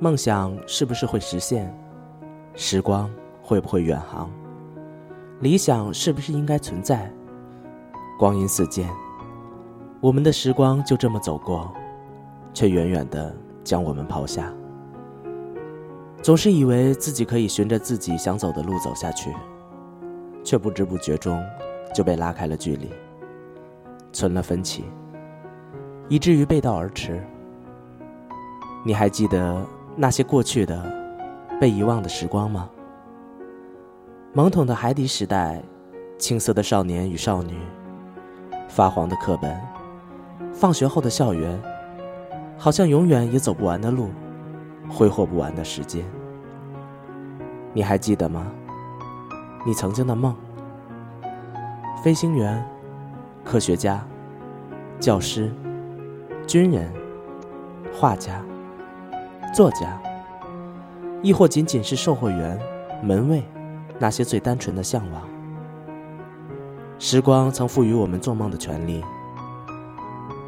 梦想是不是会实现？时光会不会远航？理想是不是应该存在？光阴似箭，我们的时光就这么走过，却远远的将我们抛下。总是以为自己可以循着自己想走的路走下去，却不知不觉中就被拉开了距离，存了分歧，以至于背道而驰。你还记得那些过去的、被遗忘的时光吗？懵懂的海底时代，青涩的少年与少女，发黄的课本，放学后的校园，好像永远也走不完的路，挥霍不完的时间。你还记得吗？你曾经的梦：飞行员、科学家、教师、军人、画家。作家，亦或仅仅是售货员、门卫，那些最单纯的向往。时光曾赋予我们做梦的权利，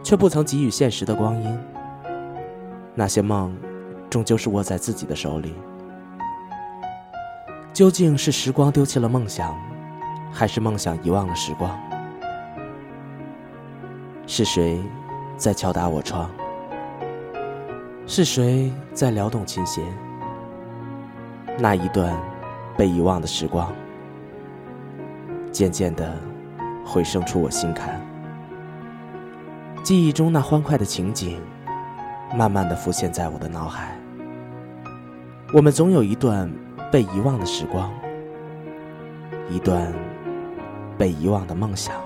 却不曾给予现实的光阴。那些梦，终究是握在自己的手里。究竟是时光丢弃了梦想，还是梦想遗忘了时光？是谁在敲打我窗？是谁在撩动琴弦？那一段被遗忘的时光，渐渐的回声出我心坎。记忆中那欢快的情景，慢慢的浮现在我的脑海。我们总有一段被遗忘的时光，一段被遗忘的梦想。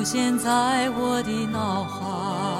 浮现在我的脑海。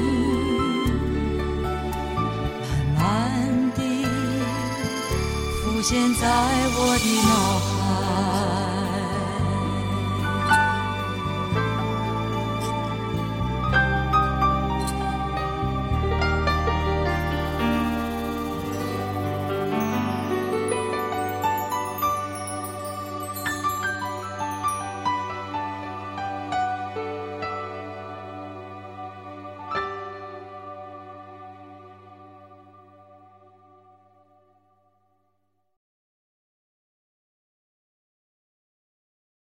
现在我的脑海。